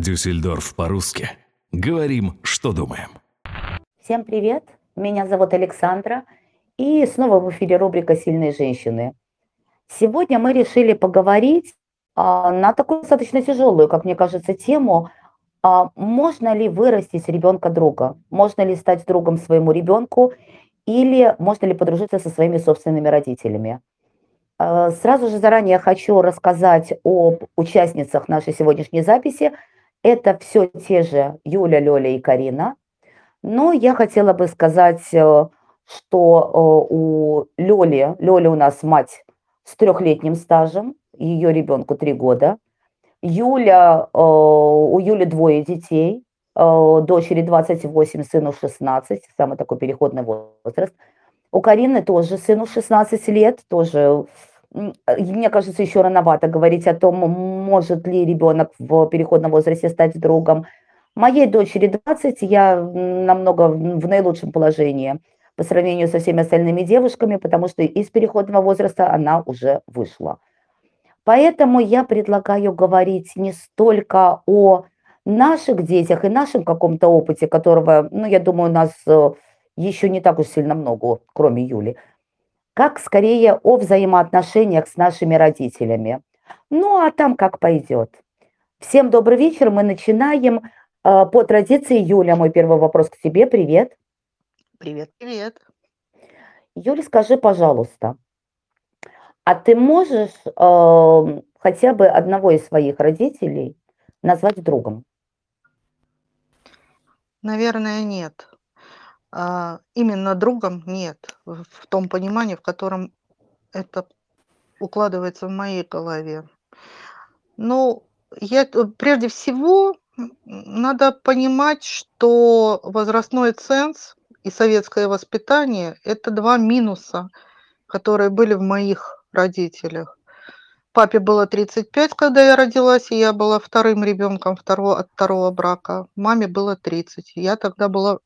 Дюссельдорф по-русски. Говорим, что думаем. Всем привет, меня зовут Александра, и снова в эфире рубрика «Сильные женщины». Сегодня мы решили поговорить а, на такую достаточно тяжелую, как мне кажется, тему, а, можно ли вырастить ребенка друга, можно ли стать другом своему ребенку, или можно ли подружиться со своими собственными родителями. А, сразу же заранее хочу рассказать об участницах нашей сегодняшней записи. Это все те же Юля, Лёля и Карина. Но я хотела бы сказать, э, что э, у Лёли, Лёля у нас мать с трехлетним стажем, ее ребенку три года. Юля, э, у Юли двое детей, дочери 28, сыну 16, самый такой переходный возраст. У Карины тоже сыну 16 лет, тоже мне кажется, еще рановато говорить о том, может ли ребенок в переходном возрасте стать другом. Моей дочери 20, я намного в наилучшем положении по сравнению со всеми остальными девушками, потому что из переходного возраста она уже вышла. Поэтому я предлагаю говорить не столько о наших детях и нашем каком-то опыте, которого, ну, я думаю, у нас э, еще не так уж сильно много, кроме Юли, как скорее о взаимоотношениях с нашими родителями. Ну, а там как пойдет. Всем добрый вечер. Мы начинаем. А, по традиции, Юля, мой первый вопрос к тебе. Привет. Привет, привет. Юля, скажи, пожалуйста, а ты можешь э, хотя бы одного из своих родителей назвать другом? Наверное, нет. А, именно другом нет, в том понимании, в котором это укладывается в моей голове. Ну, я прежде всего надо понимать, что возрастной ценз и советское воспитание это два минуса, которые были в моих родителях. Папе было 35, когда я родилась, и я была вторым ребенком второго, от второго брака. Маме было 30. Я тогда была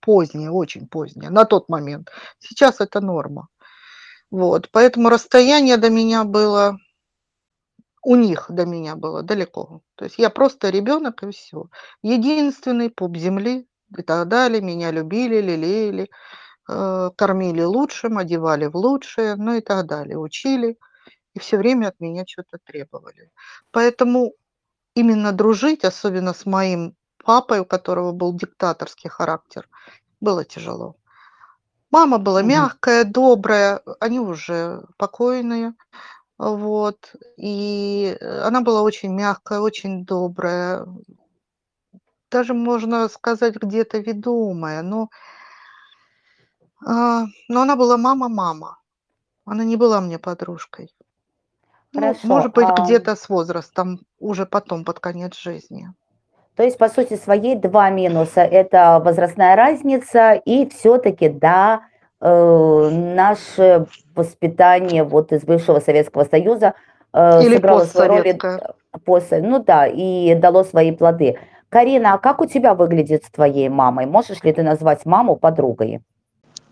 позднее, очень позднее, на тот момент. Сейчас это норма. Вот, поэтому расстояние до меня было, у них до меня было далеко. То есть я просто ребенок и все. Единственный пуп земли и так далее. Меня любили, лелеяли, э, кормили лучшим, одевали в лучшее, ну и так далее. Учили и все время от меня что-то требовали. Поэтому именно дружить, особенно с моим папой, у которого был диктаторский характер, было тяжело. Мама была угу. мягкая, добрая, они уже покойные, вот, и она была очень мягкая, очень добрая, даже можно сказать где-то ведомая, но, а, но она была мама-мама, она не была мне подружкой. Ну, может быть, а... где-то с возрастом, уже потом, под конец жизни. То есть, по сути своей, два минуса – это возрастная разница и все-таки, да, э, наше воспитание вот из бывшего Советского Союза э, Или сыграло свою роль, после, ну да, и дало свои плоды. Карина, а как у тебя выглядит с твоей мамой? Можешь ли ты назвать маму подругой?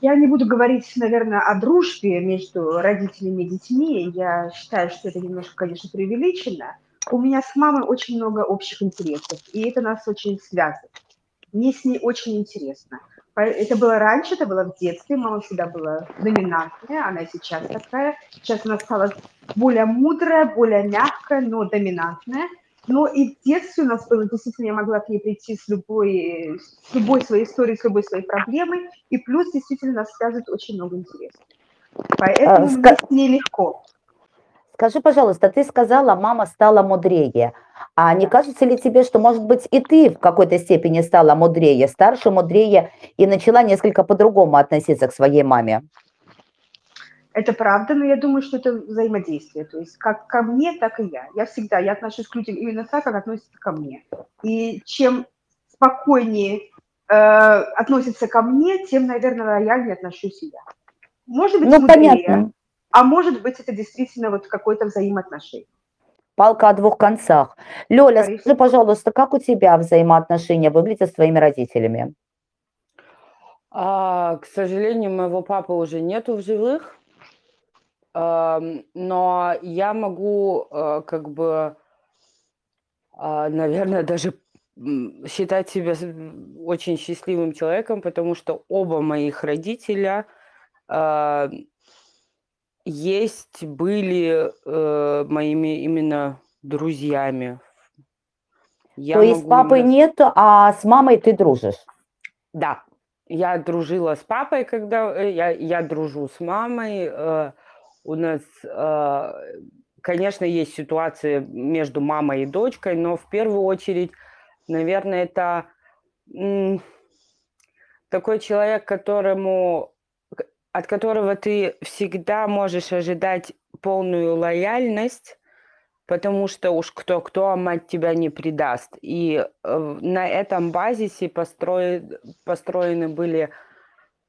Я не буду говорить, наверное, о дружбе между родителями и детьми. Я считаю, что это немножко, конечно, преувеличено у меня с мамой очень много общих интересов, и это нас очень связывает. Мне с ней очень интересно. Это было раньше, это было в детстве, мама всегда была доминантная, она сейчас такая. Сейчас она стала более мудрая, более мягкая, но доминантная. Но и в детстве у нас было, действительно, я могла к ней прийти с любой, с любой своей историей, с любой своей проблемой. И плюс, действительно, нас связывает очень много интересов. Поэтому а, мне с ней легко. Скажи, пожалуйста, ты сказала, мама стала мудрее. А не кажется ли тебе, что, может быть, и ты в какой-то степени стала мудрее, старше, мудрее, и начала несколько по-другому относиться к своей маме? Это правда, но я думаю, что это взаимодействие. То есть как ко мне, так и я. Я всегда, я отношусь к людям именно так, как относятся ко мне. И чем спокойнее э, относятся ко мне, тем, наверное, лояльнее отношусь и я. Может быть, ну, мудрее. понятно а может быть, это действительно вот какое-то взаимоотношение. Палка о двух концах. Лёля, Конечно. скажи, пожалуйста, как у тебя взаимоотношения выглядят с твоими родителями? А, к сожалению, моего папы уже нету в живых, а, но я могу а, как бы а, наверное, даже считать себя очень счастливым человеком, потому что оба моих родителя есть, были э, моими именно друзьями. Я То есть с папой именно... нет, а с мамой ты дружишь? Да, я дружила с папой, когда э, я, я дружу с мамой. Э, у нас э, конечно, есть ситуации между мамой и дочкой, но в первую очередь, наверное, это такой человек, которому, от которого ты всегда можешь ожидать полную лояльность, потому что уж кто-кто, а мать тебя не предаст. И э, на этом базисе построен, построены были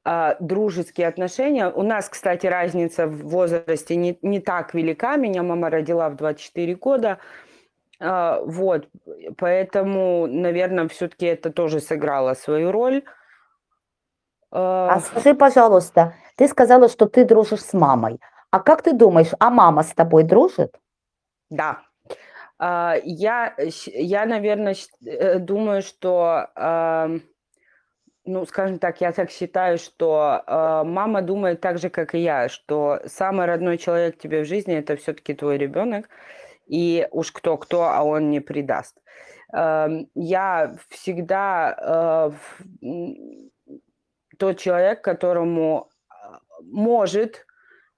а, дружеские отношения. У нас, кстати, разница в возрасте не, не так велика. Меня мама родила в 24 года. А, вот, поэтому, наверное, все-таки это тоже сыграло свою роль. А, а скажи, пожалуйста, ты сказала, что ты дружишь с мамой. А как ты думаешь, а мама с тобой дружит? Да. А, я, я, наверное, э, думаю, что ну, скажем так, я так считаю, что э, мама думает так же, как и я, что самый родной человек тебе в жизни это все-таки твой ребенок, и уж кто кто, а он не предаст. Э, я всегда э, тот человек, которому а, может,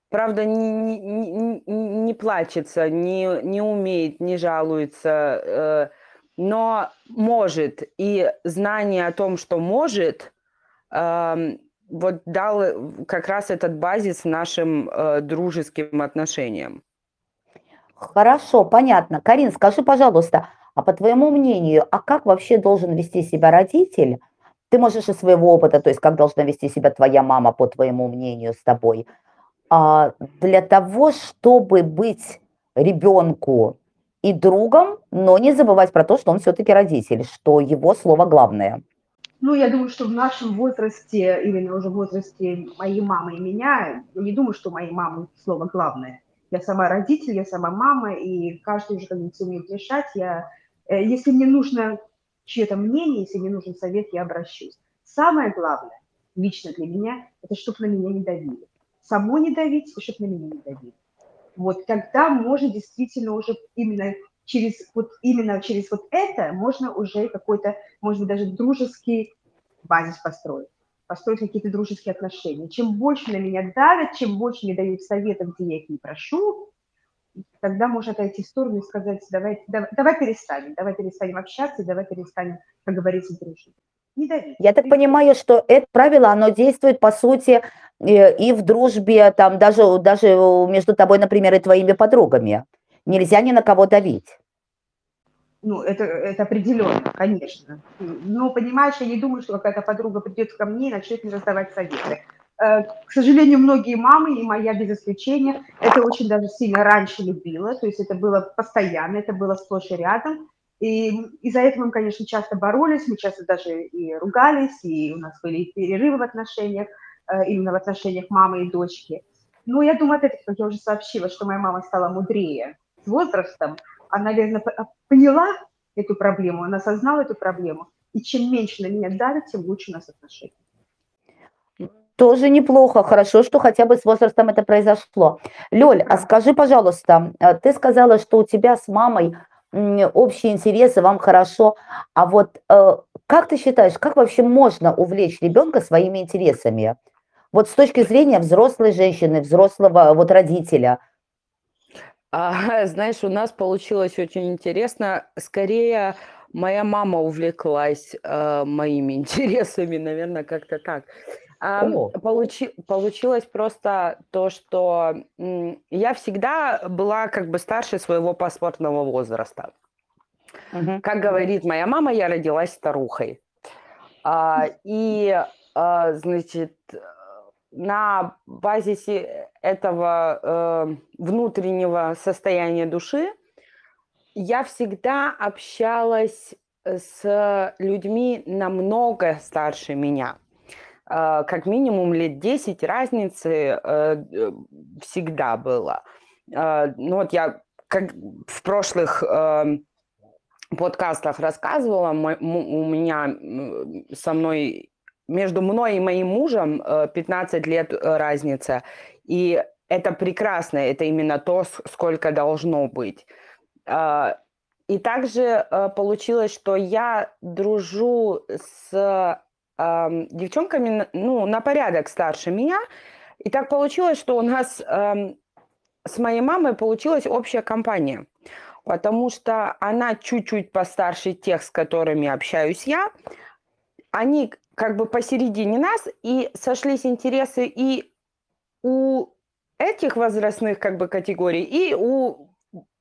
правда, не, не, не плачется, не, не умеет, не жалуется. Э, но может. И знание о том, что может, э, вот дал как раз этот базис нашим э, дружеским отношениям. Хорошо, понятно. Карин, скажи, пожалуйста, а по твоему мнению, а как вообще должен вести себя родитель? Ты можешь из своего опыта, то есть как должна вести себя твоя мама, по твоему мнению, с тобой, а, для того, чтобы быть ребенку и другом, но не забывать про то, что он все-таки родитель, что его слово главное. Ну, я думаю, что в нашем возрасте, именно уже в возрасте моей мамы и меня, я не думаю, что моей мамы слово главное. Я сама родитель, я сама мама, и каждый уже как-нибудь умеет решать. Я, э, если мне нужно чье-то мнение, если мне нужен совет, я обращусь. Самое главное, лично для меня, это чтобы на меня не давили. Само не давить, и чтобы на меня не давили вот тогда можно действительно уже именно через вот именно через вот это можно уже какой-то, может быть, даже дружеский базис построить, построить какие-то дружеские отношения. Чем больше на меня давят, чем больше мне дают советов, где я их не прошу, тогда можно отойти в сторону и сказать, давай, давай, давай перестанем, давай перестанем общаться, давай перестанем, как говорится, дружить. Не давить. Я так понимаю, что это правило, оно действует, по сути, Э, и в дружбе, там даже, даже между тобой, например, и твоими подругами. Нельзя ни на кого давить. Ну, это, это определенно, конечно. Но, понимаешь, я не думаю, что какая-то подруга придет ко мне и начнет мне раздавать советы. Э, к сожалению, многие мамы, и моя без исключения, это очень даже сильно раньше любила, то есть это было постоянно, это было сплошь и рядом. И из-за этого мы, конечно, часто боролись, мы часто даже и ругались, и у нас были перерывы в отношениях. Э, именно в отношениях мамы и дочки. Ну, я думаю, опять-таки, как я уже сообщила, что моя мама стала мудрее с возрастом. Она, наверное, поняла эту проблему, она осознала эту проблему. И чем меньше на меня давит, тем лучше у нас отношения. Тоже неплохо, хорошо, что хотя бы с возрастом это произошло. Лёль, а скажи, пожалуйста, э, ты сказала, что у тебя с мамой общие интересы, вам хорошо, а вот э, как ты считаешь, как вообще можно увлечь ребенка своими интересами? Вот с точки зрения взрослой женщины, взрослого вот родителя. А, знаешь, у нас получилось очень интересно. Скорее, моя мама увлеклась э, моими интересами, наверное, как-то так. Получи, получилось просто то, что я всегда была как бы старше своего паспортного возраста. Угу. Как говорит моя мама, я родилась старухой. А, и, а, значит, на базисе этого э, внутреннего состояния души я всегда общалась с людьми намного старше меня. Э, как минимум лет 10 разницы э, всегда было. Э, ну вот я как в прошлых подкастах рассказывала, у меня со мной, между мной и моим мужем 15 э, лет разница. И это прекрасно, это именно то, сколько должно быть. И также получилось, что я дружу с девчонками, ну, на порядок старше меня. И так получилось, что у нас с моей мамой получилась общая компания потому что она чуть-чуть постарше тех, с которыми общаюсь я. Они как бы посередине нас, и сошлись интересы и у этих возрастных как бы категорий, и у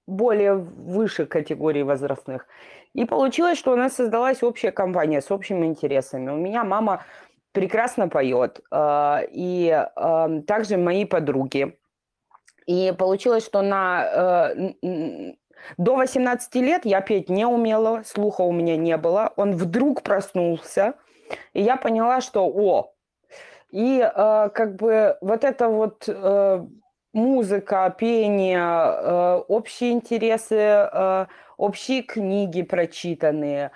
более высших категорий возрастных. И получилось, что у нас создалась общая компания с общими интересами. У меня мама прекрасно поет, а, и а, также мои подруги. И получилось, что на э, до 18 лет я петь не умела, слуха у меня не было. Он вдруг проснулся, и я поняла, что о, и э, как бы вот это вот э, музыка, пение, э, общие интересы, э, общие книги прочитанные,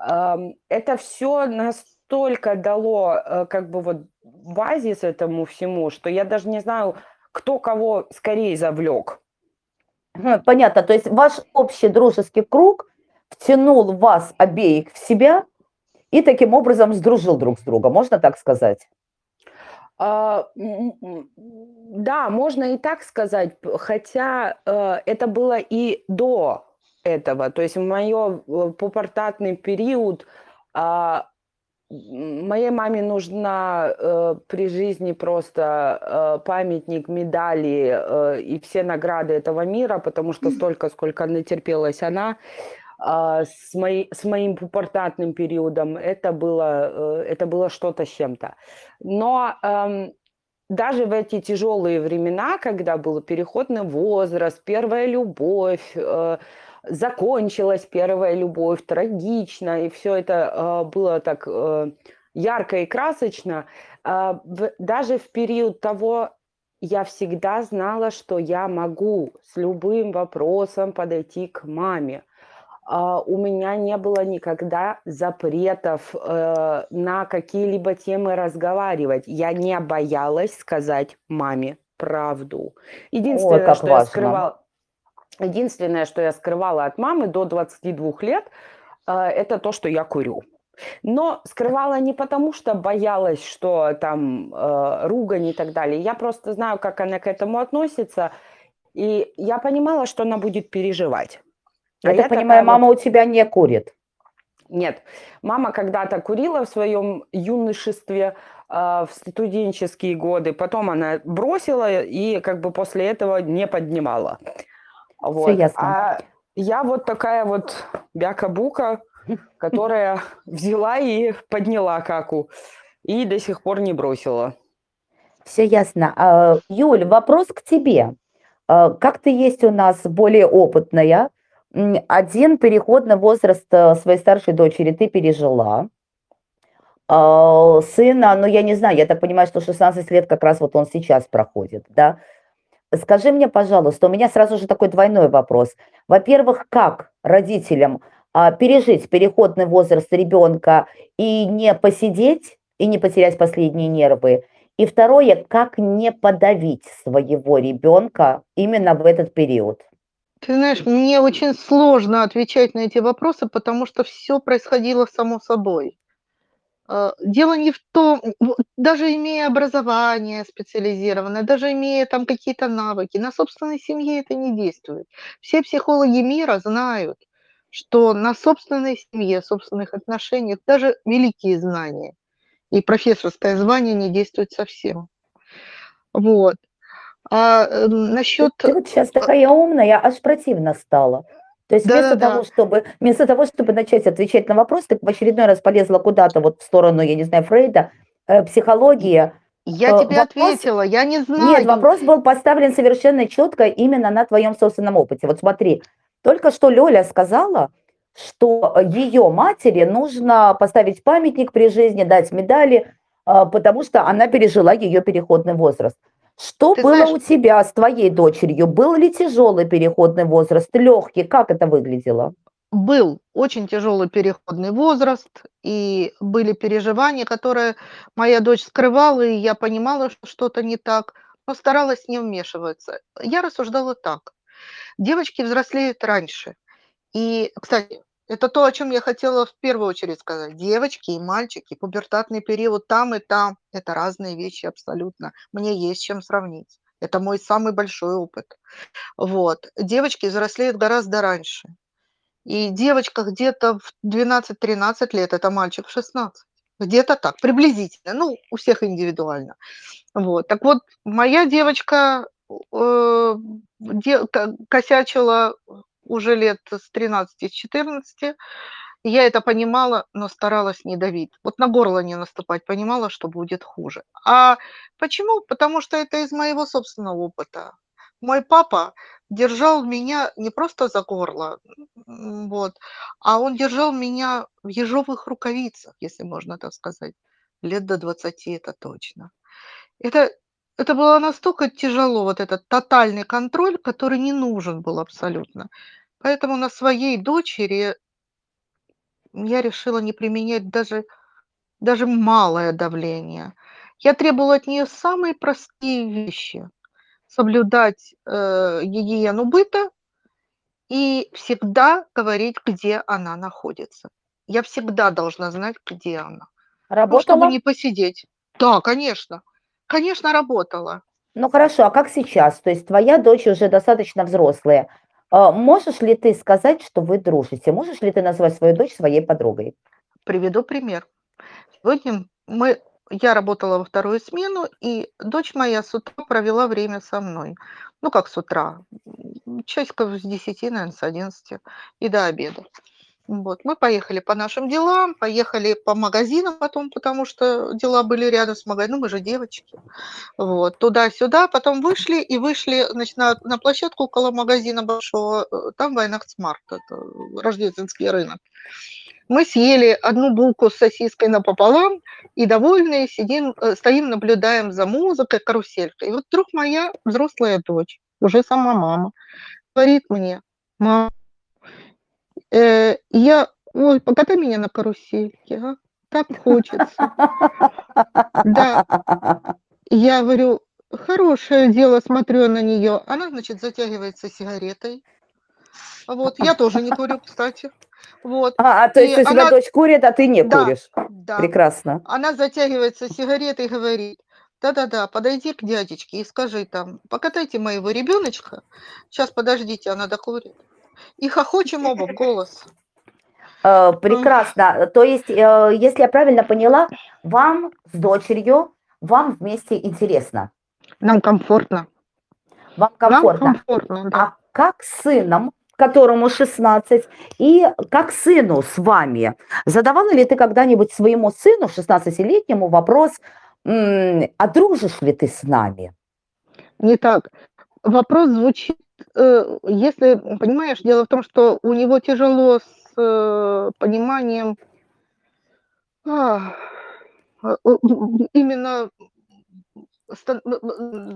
э, это все настолько дало э, как бы вот базис этому всему, что я даже не знаю, кто кого скорее завлек. Понятно, то есть ваш общий дружеский круг втянул вас обеих в себя и таким образом сдружил друг с другом, можно так сказать? А, да, можно и так сказать, хотя э, это было и до этого. То есть в мое э, пупортатный период а, Моей маме нужна э, при жизни просто э, памятник, медали э, и все награды этого мира, потому что столько, сколько натерпелась она э, с, моей, с моим пупортатным периодом, это было, э, это было что-то с чем-то. Но э, даже в эти тяжелые времена, когда был переходный возраст, первая любовь, э, закончилась первая любовь, трагично, и все это э, было так ярко и красочно. Даже в период того я всегда знала, что я могу с любым вопросом подойти к маме. У меня не было никогда запретов uh, на какие-либо темы разговаривать. Я не боялась сказать маме правду. Единственное, Ой, что важно. я скрывала, Единственное, что я скрывала от мамы до 22 лет, э, это то, что я курю. Но скрывала не потому, что боялась, что там э, ругань и так далее. Я просто знаю, как она к этому относится. И я понимала, что она будет переживать. Я а так я понимаю, мама вот... у тебя не курит. Нет. Мама когда-то курила в своем юношестве, э, в студенческие годы. Потом она бросила и как бы после этого не поднимала. Вот. Все ясно. А я вот такая вот бяка-бука, которая взяла и подняла каку, и до сих пор не бросила. Все ясно. А, Юль, вопрос к тебе. А, как ты есть у нас более опытная, один переходный возраст э, своей старшей дочери ты пережила. А, сына, ну я не знаю, я так понимаю, что 16 лет как раз вот он сейчас проходит, да? Скажи мне, пожалуйста, у меня сразу же такой двойной вопрос. Во-первых, как родителям а, пережить переходный возраст ребенка и не посидеть, и не потерять последние нервы? И второе, как не подавить своего ребенка именно в этот период? Ты знаешь, мне очень сложно отвечать на эти вопросы, потому что все происходило само собой. Э, дело не в том, даже имея образование специализированное, даже имея там какие-то навыки, на собственной семье это не действует. Все психологи мира знают, что на собственной семье, собственных отношениях даже великие знания и профессорское звание не действует совсем. Вот. А э, насчет... Ты, ты вот сейчас такая умная, аж противно стало. То есть вместо, да, того, да. Чтобы, вместо того, чтобы начать отвечать на вопрос, ты в очередной раз полезла куда-то вот в сторону, я не знаю, Фрейда, э, психология. Я э, тебе вопрос... ответила, я не знаю. Нет, вопрос был поставлен совершенно четко именно на твоем собственном опыте. Вот смотри, только что Лёля сказала, что ее матери нужно поставить памятник при жизни, дать медали, э, потому что она пережила ее переходный возраст. Что Ты было знаешь, у тебя с твоей дочерью? Был ли тяжелый переходный возраст, легкий? Как это выглядело? был очень тяжелый переходный возраст, и были переживания, которые моя дочь скрывала, и я понимала, что что-то не так, но старалась не вмешиваться. Я рассуждала так. Девочки взрослеют раньше. И, кстати, это то, о чем я хотела в первую очередь сказать. Девочки и мальчики, пубертатный период там и там – это разные вещи абсолютно. Мне есть чем сравнить. Это мой самый большой опыт. Вот. Девочки взрослеют гораздо раньше. И девочка где-то в 12-13 лет, это мальчик в 16. Где-то так, приблизительно. Ну, у всех индивидуально. Вот. Так вот, моя девочка э, де, косячила уже лет с 13-14. Я это понимала, но старалась не давить. Вот на горло не наступать, понимала, что будет хуже. А почему? Потому что это из моего собственного опыта. Мой папа держал меня не просто за горло, вот, а он держал меня в ежовых рукавицах, если можно так сказать. Лет до 20 это точно. Это, это было настолько тяжело, вот этот тотальный контроль, который не нужен был абсолютно. Поэтому на своей дочери я решила не применять даже, даже малое давление. Я требовала от нее самые простые вещи соблюдать э, гигиену быта и всегда говорить, где она находится. Я всегда должна знать, где она. Работала? Ну, чтобы не посидеть. Да, конечно. Конечно, работала. Ну хорошо, а как сейчас? То есть твоя дочь уже достаточно взрослая. А можешь ли ты сказать, что вы дружите? Можешь ли ты назвать свою дочь своей подругой? Приведу пример. Сегодня мы я работала во вторую смену, и дочь моя с утра провела время со мной. Ну, как с утра, часиков с 10, наверное, с 11 и до обеда. Вот, мы поехали по нашим делам, поехали по магазинам потом, потому что дела были рядом с магазином, ну, мы же девочки. Вот, туда-сюда, потом вышли и вышли, значит, на, на площадку около магазина большого, э, там Вайнахтсмарт, это рождественский рынок. Мы съели одну булку с сосиской напополам и довольные сидим, э, стоим, наблюдаем за музыкой, каруселькой. И вот вдруг моя взрослая дочь, уже сама мама, говорит мне, мама, э, я, ой, покатай меня на карусельке, а? так хочется. Да, я говорю, хорошее дело, смотрю на нее. Она, значит, затягивается сигаретой. Вот, я тоже не курю, кстати. Вот. А, а то есть и у тебя она... дочь курит, а ты не да, куришь? Да. Прекрасно. Она затягивается сигаретой и говорит, да-да-да, подойди к дядечке и скажи там, покатайте моего ребеночка, сейчас подождите, она докурит. И хохочем оба в голос. Э, прекрасно. То есть, э, если я правильно поняла, вам с дочерью, вам вместе интересно? Нам комфортно. Вам комфортно. Нам комфортно, да. А как с сыном которому 16, и как сыну с вами. Задавала ли ты когда-нибудь своему сыну, 16-летнему, вопрос, а дружишь ли ты с нами? Не так. Вопрос звучит, если, понимаешь, дело в том, что у него тяжело с э, пониманием а, именно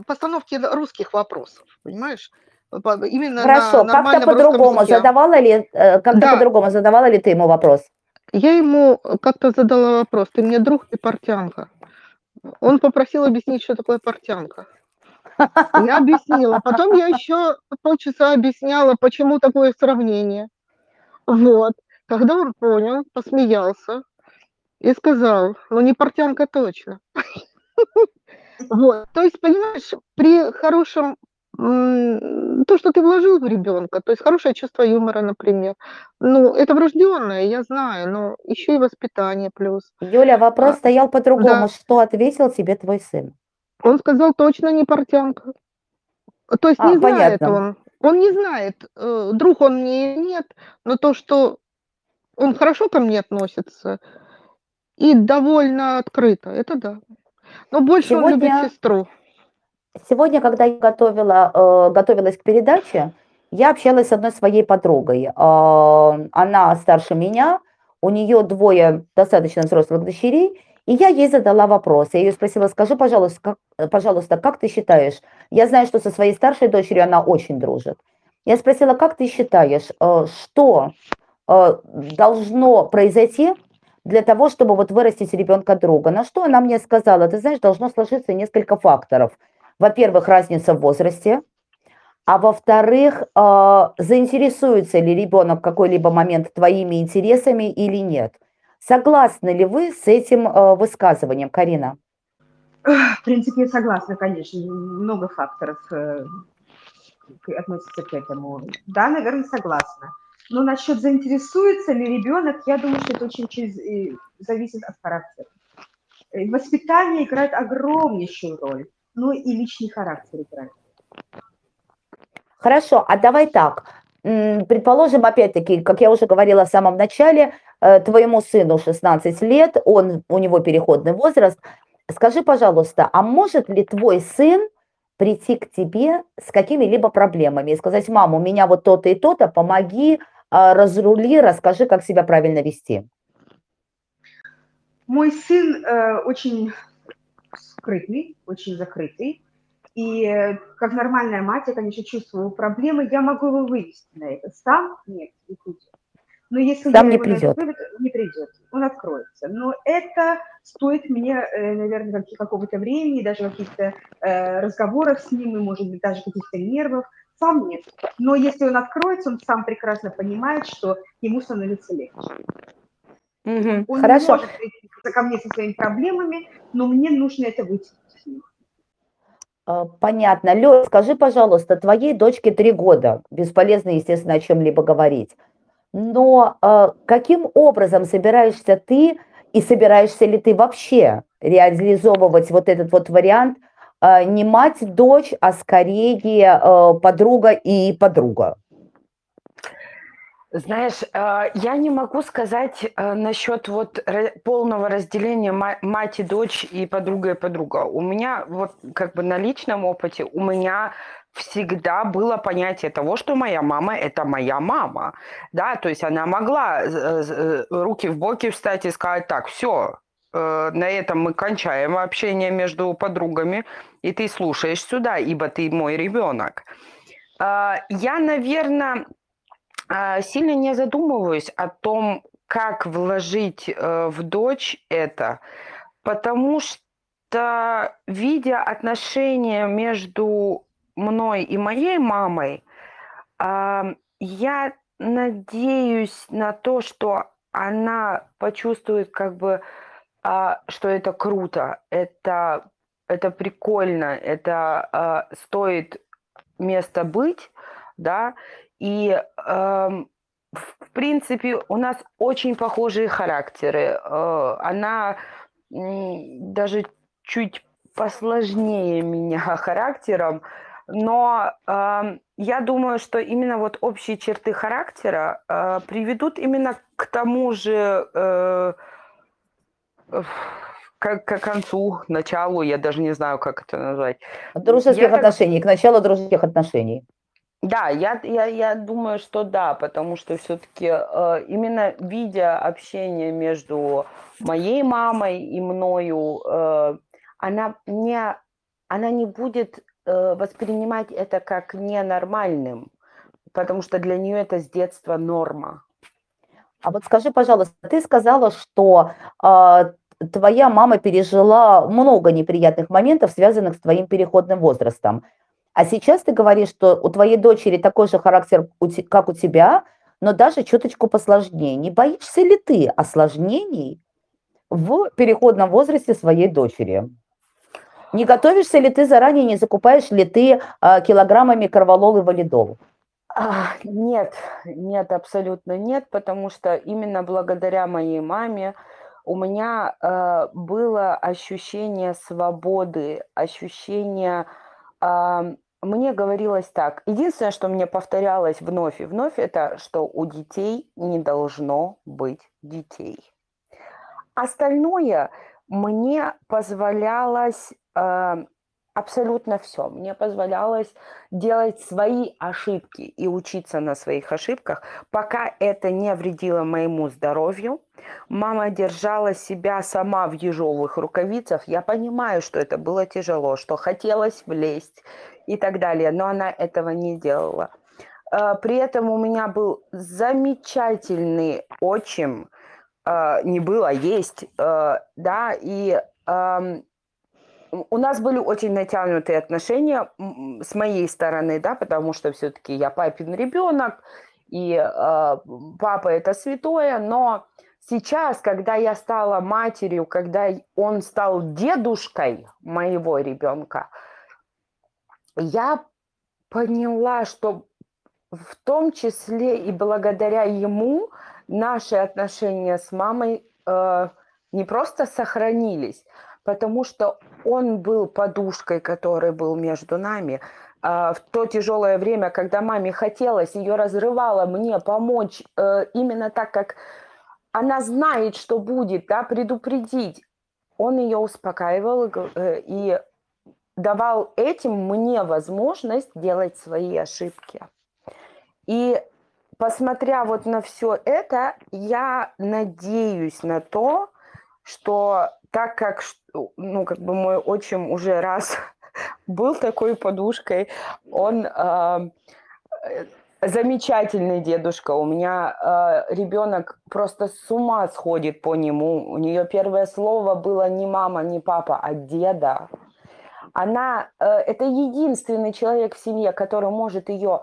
постановки русских вопросов, понимаешь? именно Хорошо, на как-то по-другому задавала ли, э, как-то да. по-другому задавала ли ты ему вопрос? Я ему как-то задала вопрос, ты мне друг, ты портянка. Он попросил объяснить, что такое портянка. Я объяснила. Потом я еще полчаса объясняла, почему такое сравнение. Вот. Когда он понял, посмеялся и сказал, ну не портянка точно. Вот. То есть, понимаешь, при хорошем то, что ты вложил в ребенка, то есть хорошее чувство юмора, например. Ну, это врожденное, я знаю, но еще и воспитание плюс. Юля, вопрос а, стоял по-другому. Да. Что ответил тебе твой сын? Он сказал, точно не портянка. То есть а, не знает он. Он не знает, э, друг он мне нет, но то, что он хорошо ко мне относится и довольно открыто, это да. Но больше Сегодня... он любит сестру. Сегодня, когда я готовила, э, готовилась к передаче, я общалась с одной своей подругой. Э, она старше меня, у нее двое достаточно взрослых дочерей, и я ей задала вопрос. Я ее спросила, скажи, пожалуйста, как, пожалуйста, как ты считаешь? Я знаю, что со своей старшей дочерью она очень дружит. Я спросила, как ты считаешь, э, что э, должно произойти для того, чтобы вот вырастить ребенка друга. На что она мне сказала, ты знаешь, должно сложиться несколько факторов. Во-первых, разница в возрасте, а во-вторых, э, заинтересуется ли ребенок в какой-либо момент твоими интересами или нет. Согласны ли вы с этим э, высказыванием, Карина? В принципе, я согласна, конечно. Много факторов э, относится к этому. Да, наверное, согласна. Но насчет заинтересуется ли ребенок, я думаю, что это очень через, зависит от характера. Воспитание играет огромнейшую роль, но и личный характер играет. Хорошо, а давай так. Предположим, опять-таки, как я уже говорила в самом начале, э, твоему сыну 16 лет, он, у него переходный возраст. Скажи, пожалуйста, а может ли твой сын прийти к тебе с какими-либо проблемами и сказать, мама, у меня вот то-то и то-то, помоги, а, разрули, расскажи, как себя правильно вести? Мой сын э, очень скрытный, очень закрытый. И э, как нормальная мать, я, конечно, чувствую проблемы, я могу его вывести на это. Сам нет, не придет. Но если Сам я не его придет. Выведу, не придет, он откроется. Но это стоит мне, э, наверное, какого-то времени, даже каких-то э, разговоров с ним, и, может быть, даже каких-то нервов. Сам нет. Но если он откроется, он сам прекрасно понимает, что ему становится легче. Угу, он хорошо. не может прийти ко мне со своими проблемами, но мне нужно это вытянуть понятно. Лёд, скажи, пожалуйста, твоей дочке три года. Бесполезно, естественно, о чем-либо говорить. Но э, каким образом собираешься ты и собираешься ли ты вообще реализовывать вот этот вот вариант э, не мать, дочь, а скорее э, подруга и подруга? Знаешь, э, я не могу сказать э, насчет вот полного разделения мать и дочь и подруга и подруга. У меня вот как бы на личном опыте у меня всегда было понятие того, что моя мама – это моя мама. Да, то есть она могла э, руки в боки встать и сказать, так, все, на этом мы кончаем общение между подругами, и ты слушаешь сюда, ибо ты мой ребенок. Я, наверное, а, сильно не задумываюсь о том, как вложить э, в дочь это, потому что, видя отношения между мной и моей мамой, а, я надеюсь на то, что она почувствует как бы, а, что это круто, это, это прикольно, это стоит место быть, да, и э, в принципе у нас очень похожие характеры. Э, она э, даже чуть посложнее меня характером, но э, я думаю, что именно вот общие черты характера э, приведут именно к тому же э, к, к концу, началу, я даже не знаю, как это назвать. Дружеских я отношений, так... к началу дружеских отношений. Да, я, я, я думаю, что да, потому что все-таки э, именно видя общение между моей мамой и мною, э, она, не, она не будет э, воспринимать это как ненормальным, потому что для нее это с детства норма. А вот скажи, пожалуйста, ты сказала, что э, твоя мама пережила много неприятных моментов, связанных с твоим переходным возрастом. А сейчас ты говоришь, что у твоей дочери такой же характер, как у тебя, но даже чуточку посложнее. Не боишься ли ты осложнений в переходном возрасте своей дочери? Не готовишься ли ты заранее, не закупаешь ли ты а, килограммами корвалол и валидол? А, нет, нет, абсолютно нет, потому что именно благодаря моей маме у меня э, было ощущение свободы, ощущение мне говорилось так. Единственное, что мне повторялось вновь и вновь, это что у детей не должно быть детей. Остальное мне позволялось абсолютно все. Мне позволялось делать свои ошибки и учиться на своих ошибках, пока это не вредило моему здоровью. Мама держала себя сама в ежовых рукавицах. Я понимаю, что это было тяжело, что хотелось влезть и так далее, но она этого не делала. э, при этом у меня был замечательный отчим, э, не было, а есть, да, и у нас были очень натянутые отношения с моей стороны, да, потому что все-таки я папин ребенок, и э, папа это святое, но сейчас, когда я стала матерью, когда он стал дедушкой моего ребенка, я поняла, что в том числе и благодаря ему наши отношения с мамой э, не просто сохранились, потому что он был подушкой, который был между нами. Э, в то тяжелое время, когда маме хотелось, ее разрывало мне помочь э, именно так, как она знает, что будет, да, предупредить. Он ее успокаивал э, и давал этим мне возможность делать свои ошибки. И посмотря вот на все это, я надеюсь на то, что так как, ну, как бы мой отчим уже раз был такой подушкой, он э, замечательный дедушка. У меня э, ребенок просто с ума сходит по нему. У нее первое слово было не мама, не папа, а деда. Она э, это единственный человек в семье, который может ее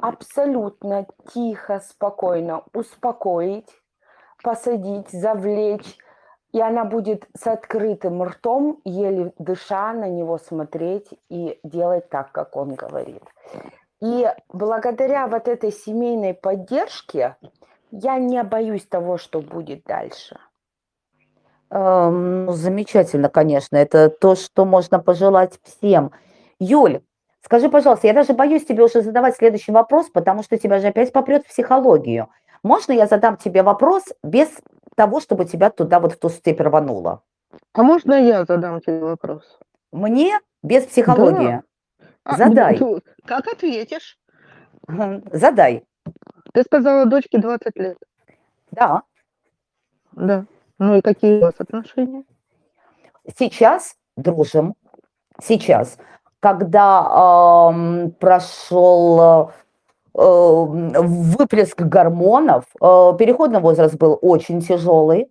абсолютно тихо, спокойно успокоить, посадить, завлечь, и она будет с открытым ртом, еле дыша, на него смотреть и делать так, как он говорит. И благодаря вот этой семейной поддержке я не боюсь того, что будет дальше. Эм, ну, замечательно, конечно. Это то, что можно пожелать всем. Юль, скажи, пожалуйста, я даже боюсь тебе уже задавать следующий вопрос, потому что тебя же опять попрет в психологию. Можно я задам тебе вопрос без того, чтобы тебя туда вот в ту степь рвануло? А можно я задам тебе вопрос? Мне? Без психологии? А, Задай. ну, Как ответишь? Задай. Ты сказала, дочке 20 лет. Да. Да. Ну и какие у вас отношения? Сейчас дружим. Сейчас. Когда эм, прошел э, выплеск гормонов, э, переходный возраст был очень тяжелый.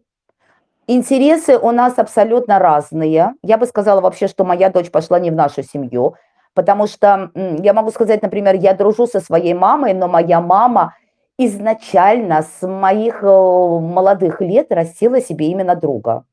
Интересы у нас абсолютно разные. Я бы сказала вообще, что моя дочь пошла не в нашу семью, потому что я могу сказать, например, я дружу со своей мамой, но моя мама изначально с моих э, молодых лет растила себе именно друга.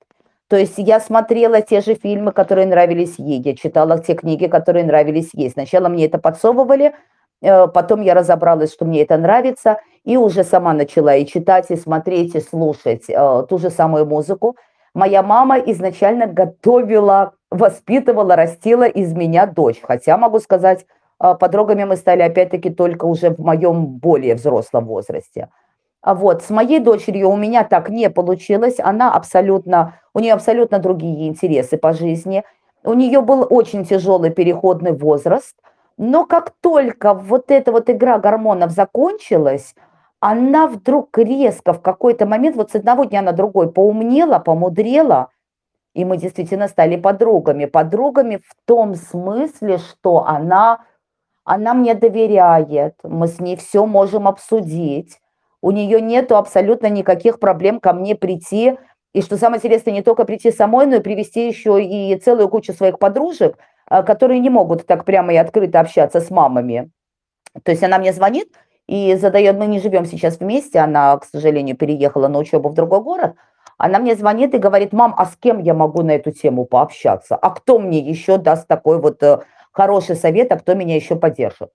То есть я смотрела те же фильмы, которые нравились ей, я читала те книги, которые нравились ей. Сначала мне это подсовывали, э, потом я разобралась, что мне это нравится, и уже сама начала и читать, и смотреть, и слушать э, ту же самую музыку. Моя мама изначально готовила, воспитывала, растила из меня дочь. Хотя могу сказать, а, подругами мы стали опять-таки только уже в моем более взрослом возрасте. А вот с моей дочерью у меня так не получилось. Она абсолютно, у нее абсолютно другие интересы по жизни. У нее был очень тяжелый переходный возраст. Но как только вот эта вот игра гормонов закончилась, она вдруг резко в какой-то момент, вот с одного дня на другой, поумнела, помудрела, и мы действительно стали подругами. Подругами в том смысле, что она она мне доверяет, мы с ней все можем обсудить, у нее нету абсолютно никаких проблем ко мне прийти, и что самое интересное, не только прийти самой, но и привести еще и целую кучу своих подружек, которые не могут так прямо и открыто общаться с мамами. То есть она мне звонит и задает, мы не живем сейчас вместе, она, к сожалению, переехала на учебу в другой город, она мне звонит и говорит, мам, а с кем я могу на эту тему пообщаться? А кто мне еще даст такой вот э, хороший совет, а кто меня еще поддержит.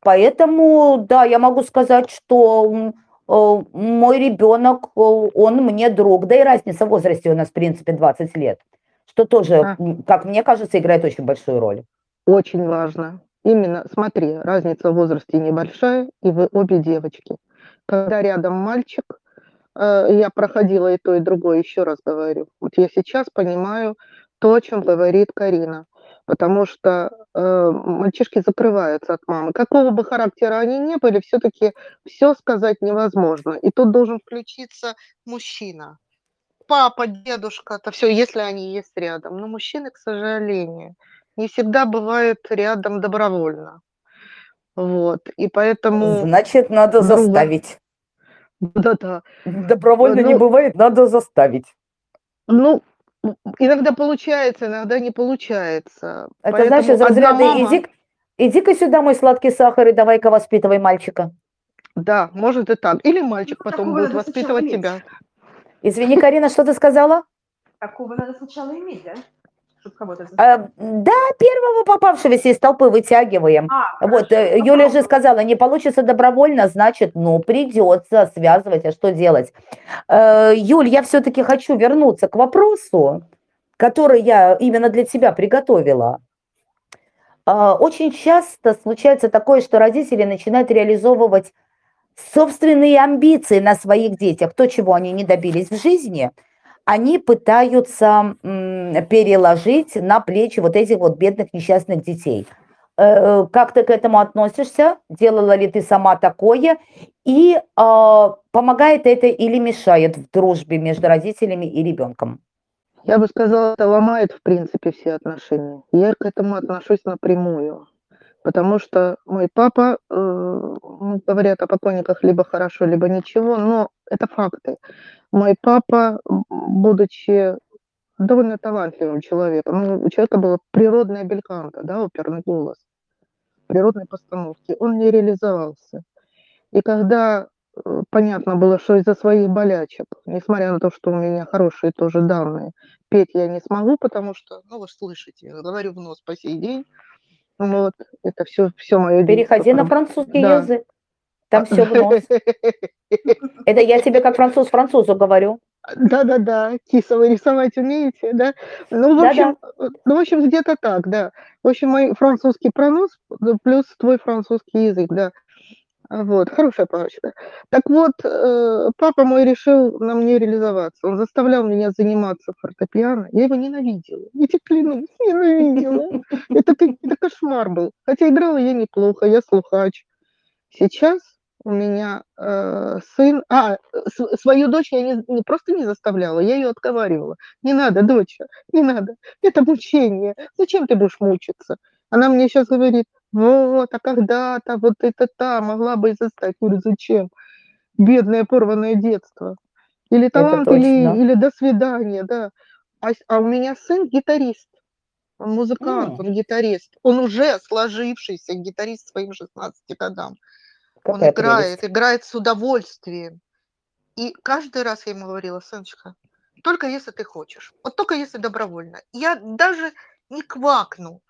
Поэтому, да, я могу сказать, что э, мой ребенок, э, он мне друг, да и разница в возрасте у нас, в принципе, 20 лет, что тоже, а. как мне кажется, играет очень большую роль. Очень важно. Именно, смотри, разница в возрасте небольшая, и вы обе девочки. Когда рядом мальчик, э, я проходила и то, и другое, еще раз говорю. Вот я сейчас понимаю то, о чем говорит Карина потому что э, мальчишки закрываются от мамы. Какого бы характера они ни были, все-таки все сказать невозможно. И тут должен включиться мужчина. Папа, дедушка, это все, если они есть рядом. Но мужчины, к сожалению, не всегда бывают рядом добровольно. Вот. И поэтому Значит, надо заставить. Да-да. Добровольно не Ну- бывает, надо заставить. Ну, иногда получается, иногда не получается. Это знаешь, Поэтому из одна разряда мама- иди, иди-ка сюда, мой сладкий сахар, и давай-ка воспитывай мальчика. Да, может и так. Или мальчик Ну, потом будет воспитывать тебя. Извини, Карина, что ты сказала? Такого надо сначала иметь, да? Чтобы кого-то А, заставить. да, первого попавшегося из толпы вытягиваем. А, Вот, хорошо, э, Юля же сказала, не получится добровольно, значит, ну, придется связывать, а что делать? Э, Юль, я все-таки хочу вернуться к вопросу, который я именно для тебя приготовила. Очень часто случается такое, что родители начинают реализовывать собственные амбиции на своих детях, то, чего они не добились в жизни, они пытаются переложить на плечи вот этих вот бедных несчастных детей. Э, Как ты к этому относишься? Делала ли ты сама такое? И а, помогает это или мешает в дружбе между родителями и ребенком? Я бы сказала, это ломает, в принципе, все отношения. Я к этому отношусь напрямую. Потому что мой папа, э, ну, говорят о покойниках либо хорошо, либо ничего, но это факты. Мой папа, будучи довольно талантливым человеком, ну, у человека была природная бельканта, да, оперный голос, природной постановки, он не реализовался. И когда э, понятно было, что из-за своих болячек, несмотря на то, что у меня хорошие тоже данные, петь я не смогу, потому что, ну, вы слышите, я говорю в нос по сей день. Вот, это все, все мое Переходи на французский Да. язык. Там все в нос. Это я тебе как француз французу говорю. Да-да-да, киса, вы рисовать умеете, да? Ну, в Да-да. общем, э, ну, в общем, где-то так, да. В общем, мой французский пронос ну, плюс твой французский язык, да. Вот, хорошая парочка. Так вот, э, папа мой решил на мне реализоваться. Он заставлял меня заниматься фортепиано. Я его ненавидела. Я тебе клянусь, ненавидела. Это, это кошмар был. Хотя играла я неплохо, я слухач. Сейчас у меня э, сын... А, с- свою дочь я не, не просто не заставляла, я ее отговаривала. Не надо, доча, не надо. Это мучение. Зачем ты будешь мучиться? Она мне сейчас говорит, вот, а когда-то вот это та могла бы и заставить. Я говорю, зачем? Бедное порванное детство. Или талант, или, или до свидания, да. А, а у меня сын гитарист. Он музыкант, М. он гитарист. Он уже сложившийся гитарист своим 16 годам. Он Какая играет, прелесть. играет с удовольствием. И каждый раз я ему говорила, сыночка, только если ты хочешь, вот только если добровольно. Я даже не квакну,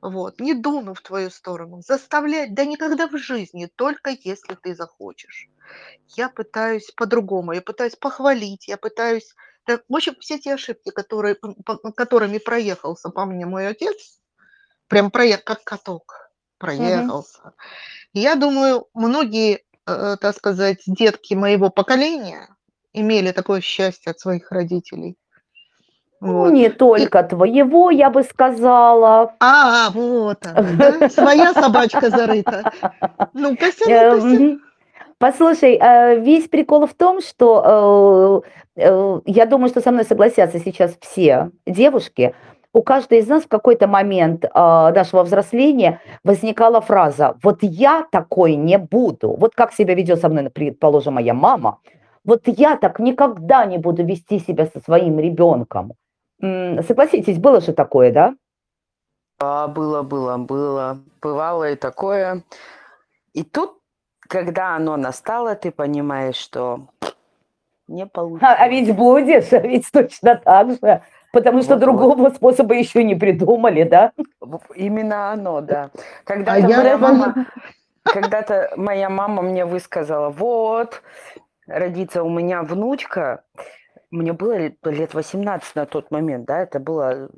вот, не дуну в твою сторону. Заставлять, да никогда в жизни, только если ты захочешь. Я пытаюсь по-другому, я пытаюсь похвалить, я пытаюсь... да, в общем, все те ошибки, которые, по- которыми проехался по мне мой отец, прям проехал, как каток, проехался. Я думаю, многие, э, так сказать, детки моего поколения имели такое счастье от своих родителей. Ну, Вот. не только твоего, я бы сказала. А, вот она, да? Своя собачка зарыта. Ну-ка, Э, ну-ка, мгм. Послушай, э, весь прикол в том, что э, э, я думаю, что со мной согласятся сейчас все девушки. У каждой из нас в какой-то момент нашего взросления возникала фраза «Вот я такой не буду». Вот как себя ведет со мной, предположим, моя мама. Вот я так никогда не буду вести себя со своим ребенком. Согласитесь, было же такое, да? А, было, было, было. Бывало и такое. И тут, когда оно настало, ты понимаешь, что не А, получилось. а ведь будешь, а ведь точно так же. Потому что Вот-вот. другого способа еще не придумали, да? Именно оно, да. А Когда-то я моя даже- мама, когда-то моя мама мне высказала, вот, родится у меня внучка, мне было лет, лет 18 на тот момент, да, это было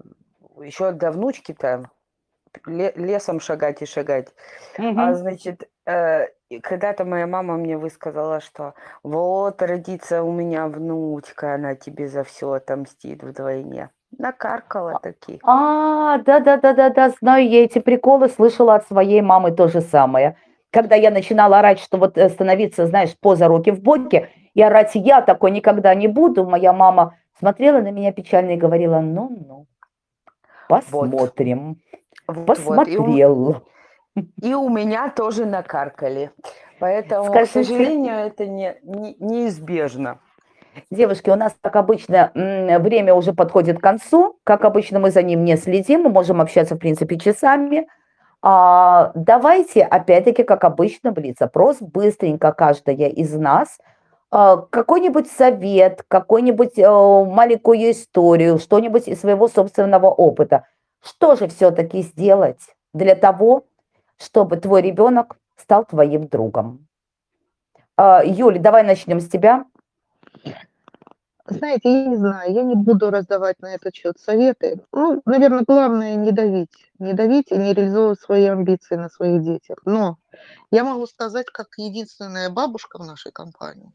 еще до внучки-то ле- лесом шагать и шагать. А Мгм. значит, э, когда-то моя мама мне высказала, что вот родится у меня внучка, она тебе за все отомстит вдвойне. Накаркала таки. А, да-да-да-да-да, знаю, я эти приколы слышала от своей мамы то же самое. Когда я начинала орать, что вот э, становиться, знаешь, поза руки в боки, и орать я такой никогда не буду, моя мама смотрела на меня печально и говорила, ну-ну, посмотрим. Вот, вот. И у- Посмотрел. И у меня тоже накаркали. Поэтому, Скажите- к сожалению, это не, не- неизбежно. Девушки, у нас, как обычно, время уже подходит к концу. Как обычно, мы за ним не следим. Мы можем общаться, в принципе, часами. А, давайте, опять-таки, как обычно, блиц-опрос, быстренько каждая из нас а, какой-нибудь совет, какую-нибудь э, маленькую историю, что-нибудь из своего собственного опыта. Что же все-таки сделать для того, чтобы твой ребенок стал твоим другом? А, Юль, давай начнем с тебя. Знаете, я не знаю, я не буду раздавать на этот счет советы. Ну, наверное, главное не давить. Не давить и не реализовывать свои амбиции на своих детях. Но я могу сказать, как единственная бабушка в нашей компании.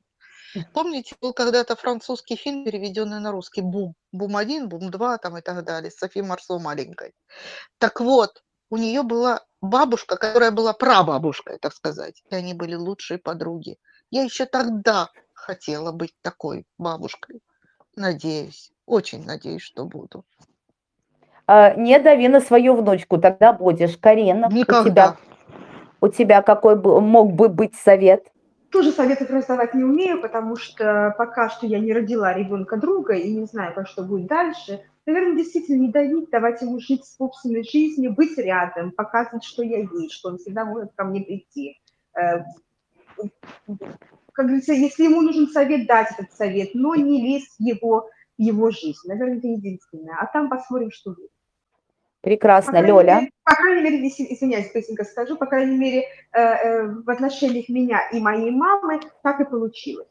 Помните, был когда-то французский фильм, переведенный на русский «Бум». «Бум-1», «Бум-2» там и так далее, с Софи Марсо маленькой. Так вот, у нее была бабушка, которая была прабабушкой, так сказать. И они были лучшие подруги. Я еще тогда хотела быть такой бабушкой. Надеюсь, очень надеюсь, что буду. А, Не дави на свою внучку, тогда будешь. Карина, у тебя, Никогда. у тебя какой бы- мог бы быть совет? Тоже советов раздавать не умею, потому что пока что я не родила ребенка друга и не знаю, как что будет дальше. Наверное, действительно не давить, давать ему жить собственной жизнью, быть рядом, показывать, что я есть, что он всегда может ко мне прийти. Как говорится, если ему нужен совет, дать этот совет, но не лезть в его, в его жизнь. Наверное, это единственное. А там посмотрим, что будет. По Прекрасно, крайней Лёля. мере- По крайней мере, извиняюсь, быстренько скажу, по крайней мере, э, э, в отношениях меня и моей мамы так и получилось.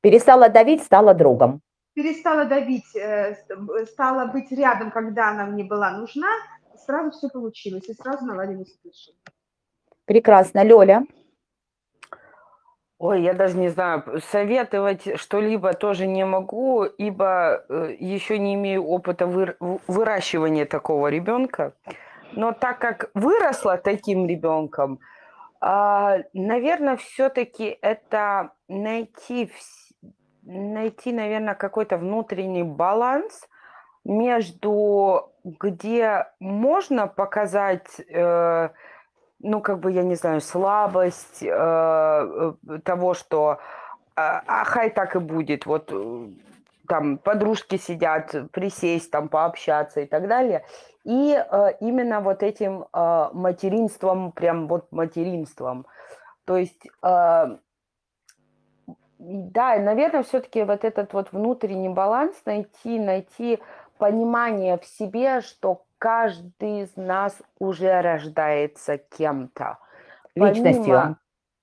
Перестала давить, стала другом. Перестала давить, э, ст- стала быть рядом, когда она мне была нужна, сразу все получилось, и сразу наладились отношения. Прекрасно, Лёля. Ой, я даже не знаю, советовать что-либо тоже не могу, ибо еще не имею опыта выр- выращивания такого ребенка. Но так как выросла таким ребенком, наверное, все-таки это найти, найти, наверное, какой-то внутренний баланс между, где можно показать э, ну, как бы, я не знаю, слабость э, э, того, что а, а хай так и будет, вот э, там подружки сидят, присесть, там пообщаться и так далее. И э, именно вот этим э, материнством, прям вот материнством. То есть, э, да, наверное, все-таки вот этот вот внутренний баланс найти, найти понимание в себе, что каждый из нас уже рождается кем-то. Личностью. Помимо-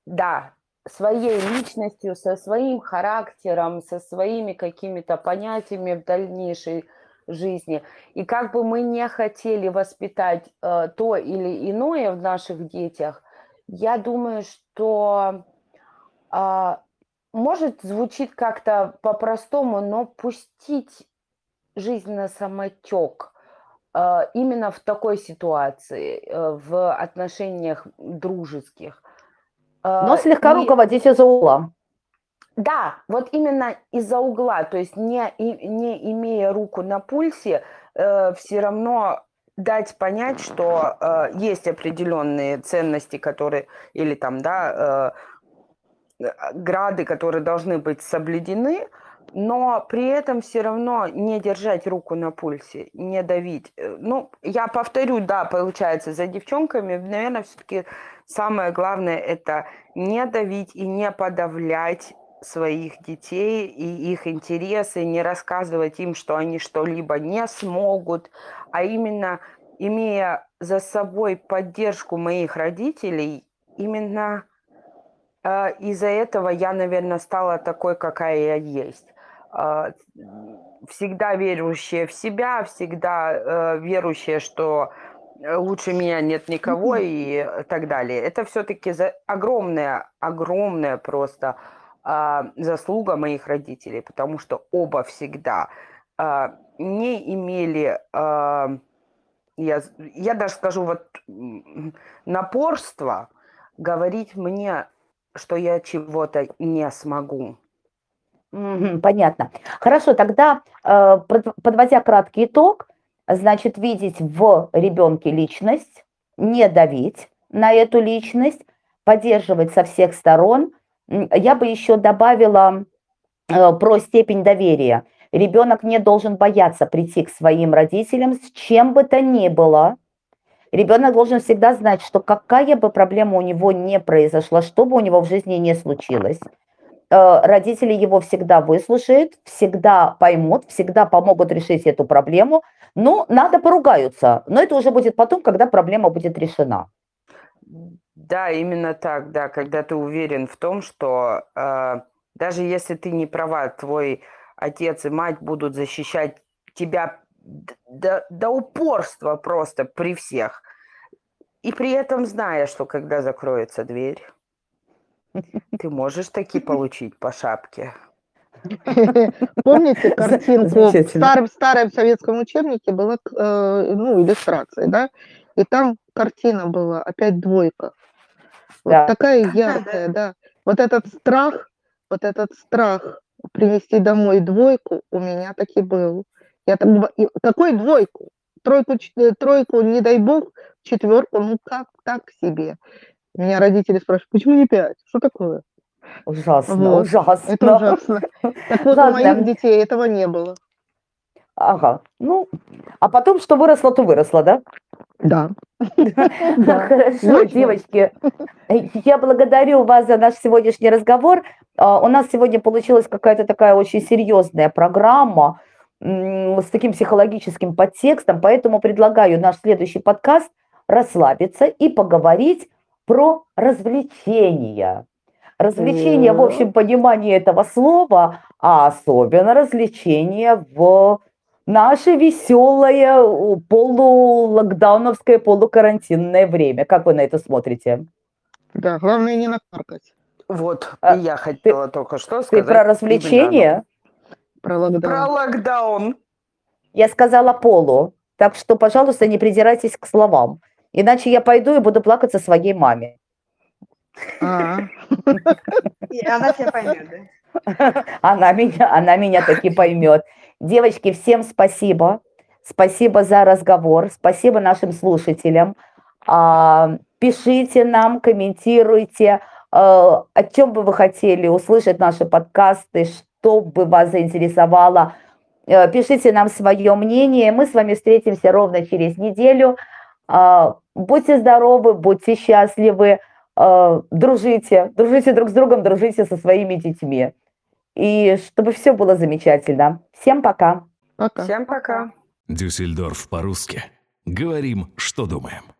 да, своей личностью, со своим характером, со своими какими-то понятиями в дальнейшей жизни. И как бы мы не хотели воспитать э, то или иное в наших детях, я думаю, что а, может звучит как-то по-простому, но пустить жизнь на самотек э, именно в такой ситуации, э, в отношениях дружеских. Э, Но слегка и- руководить из-за угла. да, вот именно из-за угла, то есть не, не имея руку на пульсе, все равно дать понять, что э, есть определенные ценности, которые, или там, да, э, э, грады, которые должны быть соблюдены, но при этом все равно не держать руку на пульсе, не давить. Э, Ну, я повторю, да, получается, за девчонками, наверное, все-таки самое главное это не давить и не подавлять своих детей и их интересы, не рассказывать им, что они что-либо не смогут, а именно имея за собой поддержку моих родителей, именно э, из-за этого я, наверное, стала такой, какая я есть. Э, всегда верующая в себя, всегда э, верующая, что э, лучше меня нет никого и так далее. Это все-таки огромная, огромная просто а, заслуга моих родителей, потому что оба всегда а, не имели, а, я, я даже скажу, вот напорство говорить мне, что я чего-то не смогу. Понятно. Хорошо, тогда, э, подводя краткий итог, значит, видеть в ребенке личность, не давить, на эту личность, поддерживать со всех сторон. Я бы еще добавила э, про степень доверия. Ребенок не должен бояться прийти к своим родителям с чем бы то ни было. Ребенок должен всегда знать, что какая бы проблема у него не произошла, что бы у него в жизни не случилось, родители его всегда выслушают, всегда поймут, всегда помогут решить эту проблему. Ну, надо поругаются, но это уже будет потом, когда проблема будет решена. Да, именно так, да, когда ты уверен в том, что э, даже если ты не права, твой отец и мать будут защищать тебя до, до упорства просто при всех. И при этом зная, что когда закроется дверь, ты можешь таки получить по шапке. Помните картинку в старом, старом советском учебнике была э, ну, иллюстрация, да? И там картина была, опять двойка. Вот да. такая яркая, да. Вот этот страх, вот этот страх привести домой двойку у меня таки был. Я так, какой двойку? Тройку, э, тройку, не дай бог, четверку, ну как так себе? Меня родители спрашивают, почему не пять? Что такое? Ужасно, вот. ужасно. Это ужасно. Так вот, Ладно. у моих детей этого не было. Ага. Ну, а потом, что выросло, то выросло, да? Да. Хорошо, девочки. Я благодарю вас за наш сегодняшний разговор. А, у нас сегодня получилась какая-то такая очень серьезная программа с таким психологическим подтекстом, поэтому предлагаю наш следующий подкаст расслабиться и поговорить про развлечения. Развлечения в общем понимании этого слова, а особенно развлечения в наше веселое полулокдауновское, полукарантинное время. Как вы на это смотрите? Да, главное не накаркать. Вот, а, я хотела ты, только что сказать. Ты про развлечения? Про локдаун. Про локдаун. Я сказала полу. Так что, пожалуйста, не придирайтесь к словам. Иначе я пойду и буду плакаться своей маме. А. И она тебя поймет, да? Она меня, она меня таки поймет. Девочки, всем спасибо. Спасибо за разговор. Спасибо нашим слушателям. А, пишите нам, комментируйте, а, о чем бы вы хотели услышать наши подкасты, что бы вас заинтересовало. А, пишите нам свое мнение. Мы с вами встретимся ровно через неделю. Будьте здоровы, будьте счастливы, дружите, дружите друг с другом, дружите со своими детьми и чтобы все было замечательно. Всем пока. Пока. Всем пока. Дюссельдорф по-русски. Говорим, что думаем.